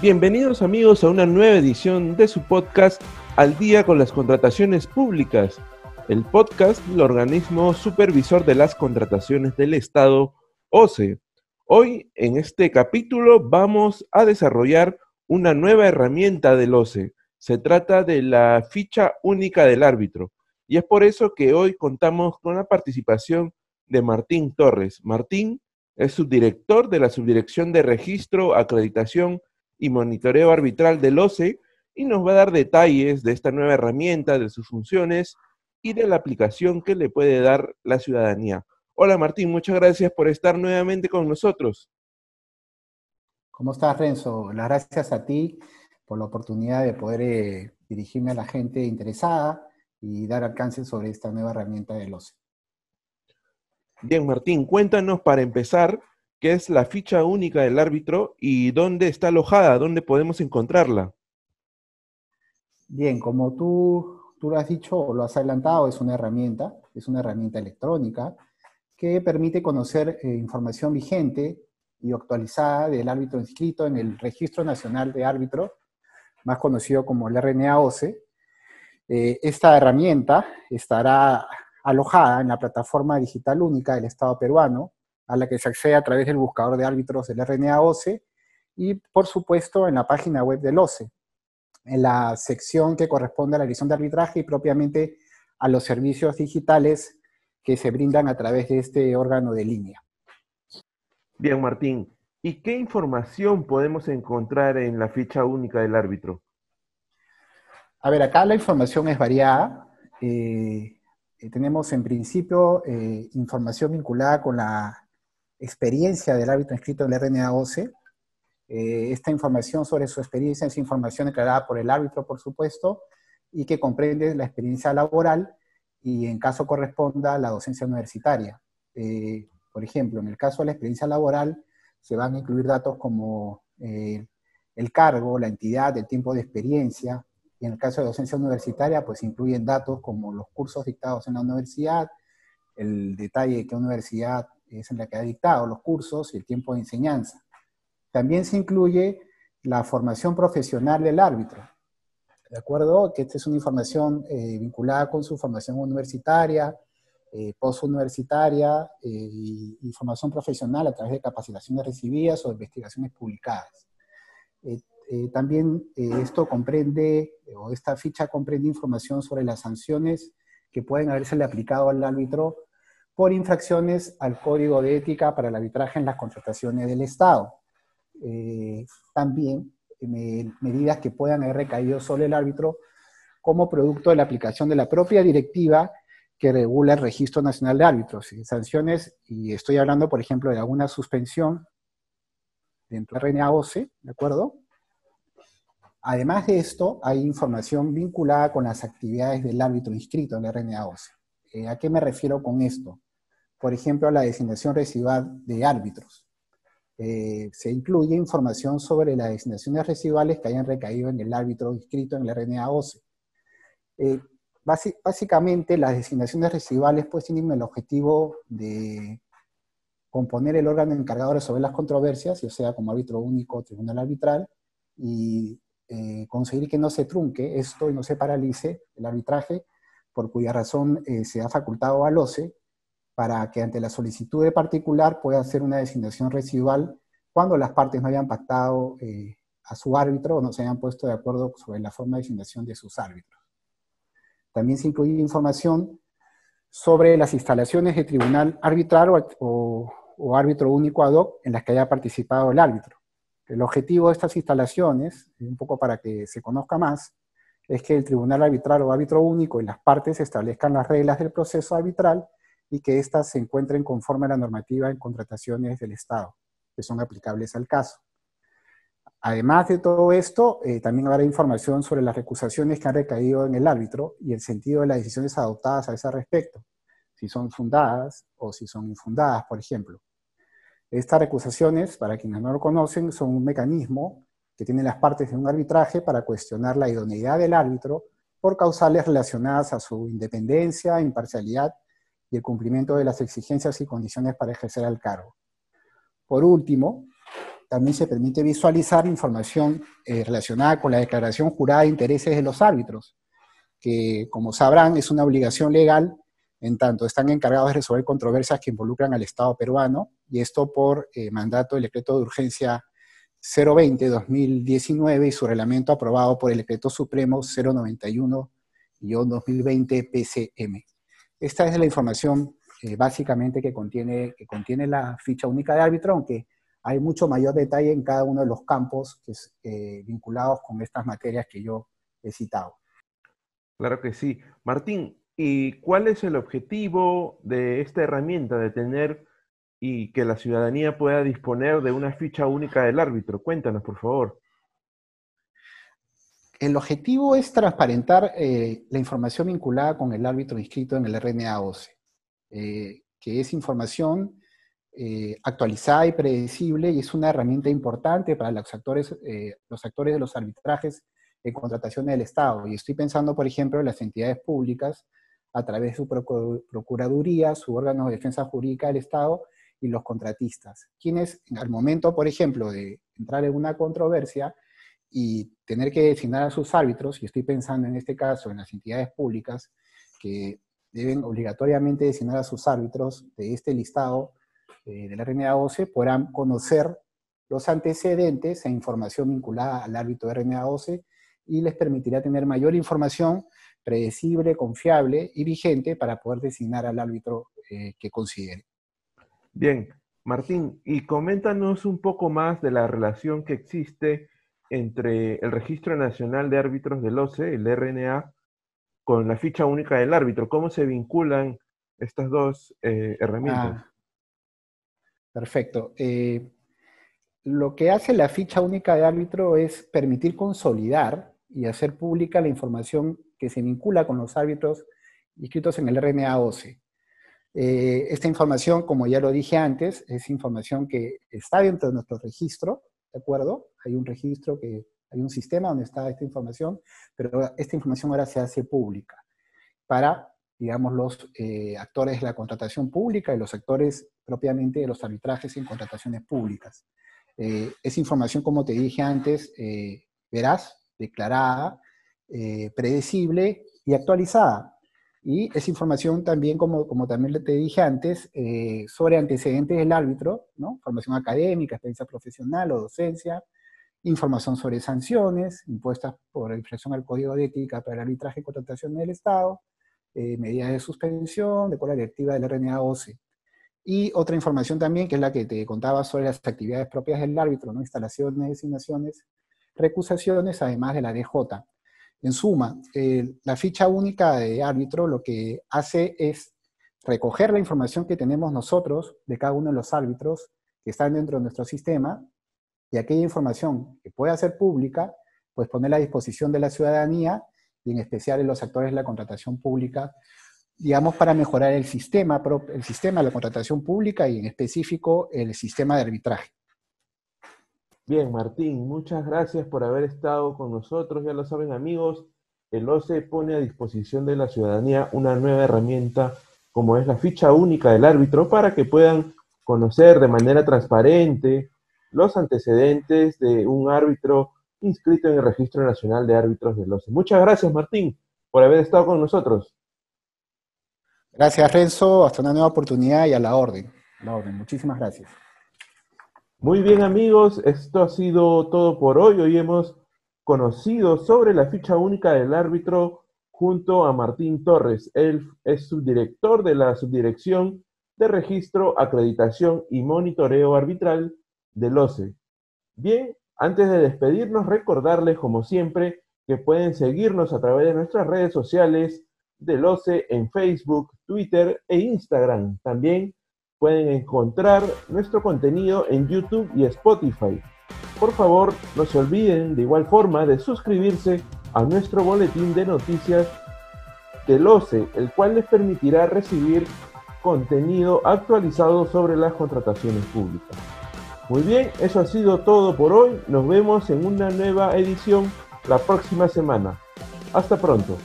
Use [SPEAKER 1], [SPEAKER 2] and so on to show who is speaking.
[SPEAKER 1] Bienvenidos amigos a una nueva edición de su podcast Al día con las contrataciones públicas, el podcast del organismo supervisor de las contrataciones del Estado, OCE. Hoy en este capítulo vamos a desarrollar una nueva herramienta del OCE. Se trata de la ficha única del árbitro. Y es por eso que hoy contamos con la participación de Martín Torres. Martín es subdirector de la Subdirección de Registro, Acreditación y Monitoreo Arbitral del OCE y nos va a dar detalles de esta nueva herramienta, de sus funciones y de la aplicación que le puede dar la ciudadanía. Hola Martín, muchas gracias por estar nuevamente con nosotros.
[SPEAKER 2] ¿Cómo estás, Renzo? Las gracias a ti por la oportunidad de poder eh, dirigirme a la gente interesada y dar alcance sobre esta nueva herramienta del OCE.
[SPEAKER 1] Bien, Martín, cuéntanos para empezar qué es la ficha única del árbitro y dónde está alojada, dónde podemos encontrarla.
[SPEAKER 2] Bien, como tú, tú lo has dicho o lo has adelantado, es una herramienta, es una herramienta electrónica que permite conocer eh, información vigente y actualizada del árbitro inscrito en el Registro Nacional de Árbitros, más conocido como el RNA-OCE. Eh, esta herramienta estará alojada en la plataforma digital única del Estado peruano, a la que se accede a través del buscador de árbitros del RNA OCE y, por supuesto, en la página web del OCE, en la sección que corresponde a la edición de arbitraje y propiamente a los servicios digitales que se brindan a través de este órgano de línea.
[SPEAKER 1] Bien, Martín. ¿Y qué información podemos encontrar en la ficha única del árbitro?
[SPEAKER 2] A ver, acá la información es variada. Eh, eh, tenemos en principio eh, información vinculada con la experiencia del árbitro inscrito en el RNA 11. Eh, esta información sobre su experiencia es información declarada por el árbitro, por supuesto, y que comprende la experiencia laboral y en caso corresponda la docencia universitaria. por ejemplo, en el caso de la experiencia laboral se van a incluir datos como el cargo, la entidad, el tiempo de experiencia, y en el caso de docencia universitaria, pues incluyen datos como los cursos dictados en la universidad, el detalle de qué universidad es en la que ha dictado los cursos y el tiempo de enseñanza. También se incluye la formación profesional del árbitro. ¿De acuerdo? Que esta es una información eh, vinculada con su formación universitaria, eh, postuniversitaria eh, y, formación profesional a través de capacitaciones recibidas o investigaciones publicadas. Eh, eh, también esto comprende, o esta ficha comprende información sobre las sanciones que pueden haberse aplicado al árbitro por infracciones al código de ética para el arbitraje en las contrataciones del Estado. Eh, también medidas que puedan haber recaído sobre el árbitro como producto de la aplicación de la propia directiva que regula el Registro Nacional de Árbitros. Sanciones, y estoy hablando, por ejemplo, de alguna suspensión dentro del RNA 12, ¿de acuerdo? Además de esto, hay información vinculada con las actividades del árbitro inscrito en el RNA eh, ¿A qué me refiero con esto? Por ejemplo, la designación residual de árbitros. Eh, se incluye información sobre las designaciones residuales que hayan recaído en el árbitro inscrito en el RNA OCE. Eh, básicamente, las designaciones residuales pues tienen el objetivo de componer el órgano encargado de resolver las controversias, ya sea como árbitro único o tribunal arbitral, y eh, conseguir que no se trunque esto y no se paralice el arbitraje, por cuya razón eh, se ha facultado al OCE para que ante la solicitud de particular pueda hacer una designación residual cuando las partes no hayan pactado eh, a su árbitro o no se hayan puesto de acuerdo sobre la forma de designación de sus árbitros. También se incluye información sobre las instalaciones de tribunal arbitral o, o árbitro único ad hoc en las que haya participado el árbitro. El objetivo de estas instalaciones, un poco para que se conozca más, es que el tribunal arbitral o árbitro único y las partes establezcan las reglas del proceso arbitral y que éstas se encuentren conforme a la normativa en contrataciones del Estado, que son aplicables al caso. Además de todo esto, eh, también habrá información sobre las recusaciones que han recaído en el árbitro y el sentido de las decisiones adoptadas a ese respecto, si son fundadas o si son infundadas, por ejemplo. Estas recusaciones, para quienes no lo conocen, son un mecanismo que tienen las partes de un arbitraje para cuestionar la idoneidad del árbitro por causales relacionadas a su independencia, imparcialidad y el cumplimiento de las exigencias y condiciones para ejercer el cargo. Por último, también se permite visualizar información eh, relacionada con la declaración jurada de intereses de los árbitros, que como sabrán es una obligación legal en tanto están encargados de resolver controversias que involucran al Estado peruano, y esto por eh, mandato del decreto de urgencia 020-2019 y su reglamento aprobado por el decreto supremo 091-2020 PCM. Esta es la información eh, básicamente que contiene, que contiene la ficha única de árbitro, aunque hay mucho mayor detalle en cada uno de los campos que es, eh, vinculados con estas materias que yo he citado.
[SPEAKER 1] Claro que sí. Martín, ¿y cuál es el objetivo de esta herramienta de tener y que la ciudadanía pueda disponer de una ficha única del árbitro? Cuéntanos, por favor.
[SPEAKER 2] El objetivo es transparentar eh, la información vinculada con el árbitro inscrito en el RNA 11, eh, que es información eh, actualizada y predecible y es una herramienta importante para los actores, los actores de los arbitrajes en contratación del Estado. Y estoy pensando, por ejemplo, en las entidades públicas a través de su Procuraduría, su órgano de defensa jurídica del Estado y los contratistas, quienes al momento, por ejemplo, de entrar en una controversia, y tener que designar a sus árbitros, y estoy pensando en este caso en las entidades públicas que deben obligatoriamente designar a sus árbitros de este listado eh, de RNA 12, podrán conocer los antecedentes e información vinculada al árbitro de RNA 12 y les permitirá tener mayor información predecible, confiable y vigente para poder designar al árbitro eh, que considere.
[SPEAKER 1] Bien, Martín, y coméntanos un poco más de la relación que existe entre el Registro Nacional de Árbitros del OCE, el RNA, con la ficha única del árbitro. ¿Cómo se vinculan estas dos eh, herramientas? Ah,
[SPEAKER 2] perfecto. Eh, lo que hace la ficha única de árbitro es permitir consolidar y hacer pública la información que se vincula con los árbitros inscritos en el RNA OCE. Eh, esta información, como ya lo dije antes, es información que está dentro de nuestro registro, ¿de acuerdo? Hay un registro, que hay un sistema donde está esta información, pero esta información ahora se hace pública para, digamos, los eh, actores de la contratación pública y los actores propiamente de los arbitrajes en contrataciones públicas. Eh, es información, como te dije antes, eh, veraz, declarada, predecible y actualizada. Y es información también, como, como también te dije antes, eh, sobre antecedentes del árbitro, ¿no? Formación académica, experiencia profesional o docencia, información sobre sanciones impuestas por infracción al Código de Ética para el arbitraje y contratación del Estado, eh, medidas de suspensión, de la directiva del RNA 12. Y otra información también, que es la que te contaba sobre las actividades propias del árbitro, ¿no? instalaciones, designaciones, recusaciones, además de la DJ. En suma, eh, la ficha única de árbitro lo que hace es recoger la información que tenemos nosotros de cada uno de los árbitros que están dentro de nuestro sistema y aquella información que pueda ser pública, pues ponerla a disposición de la ciudadanía y en especial de los actores de la contratación pública, digamos, para mejorar el sistema, el sistema de la contratación pública y en específico el sistema de arbitraje.
[SPEAKER 1] Bien, Martín, muchas gracias por haber estado con nosotros. Ya lo saben, amigos, el OCE pone a disposición de la ciudadanía una nueva herramienta como es la ficha única del árbitro para que puedan conocer de manera transparente los antecedentes de un árbitro inscrito en el Registro Nacional de Árbitros del OCE. Muchas gracias, Martín, por haber estado con nosotros.
[SPEAKER 2] Gracias, Renzo. Hasta una nueva oportunidad y a la orden. La orden. Muchísimas gracias.
[SPEAKER 1] Muy bien amigos, esto ha sido todo por hoy. Hoy hemos conocido sobre la ficha única del árbitro junto a Martín Torres. Él es subdirector de la Subdirección de Registro, Acreditación y Monitoreo Arbitral del OCE. Bien, antes de despedirnos, recordarles como siempre que pueden seguirnos a través de nuestras redes sociales del OCE en Facebook, Twitter e Instagram. También pueden encontrar nuestro contenido en YouTube y Spotify. Por favor, no se olviden de igual forma de suscribirse a nuestro boletín de noticias del OCE, el cual les permitirá recibir contenido actualizado sobre las contrataciones públicas. Muy bien, eso ha sido todo por hoy. Nos vemos en una nueva edición la próxima semana. Hasta pronto.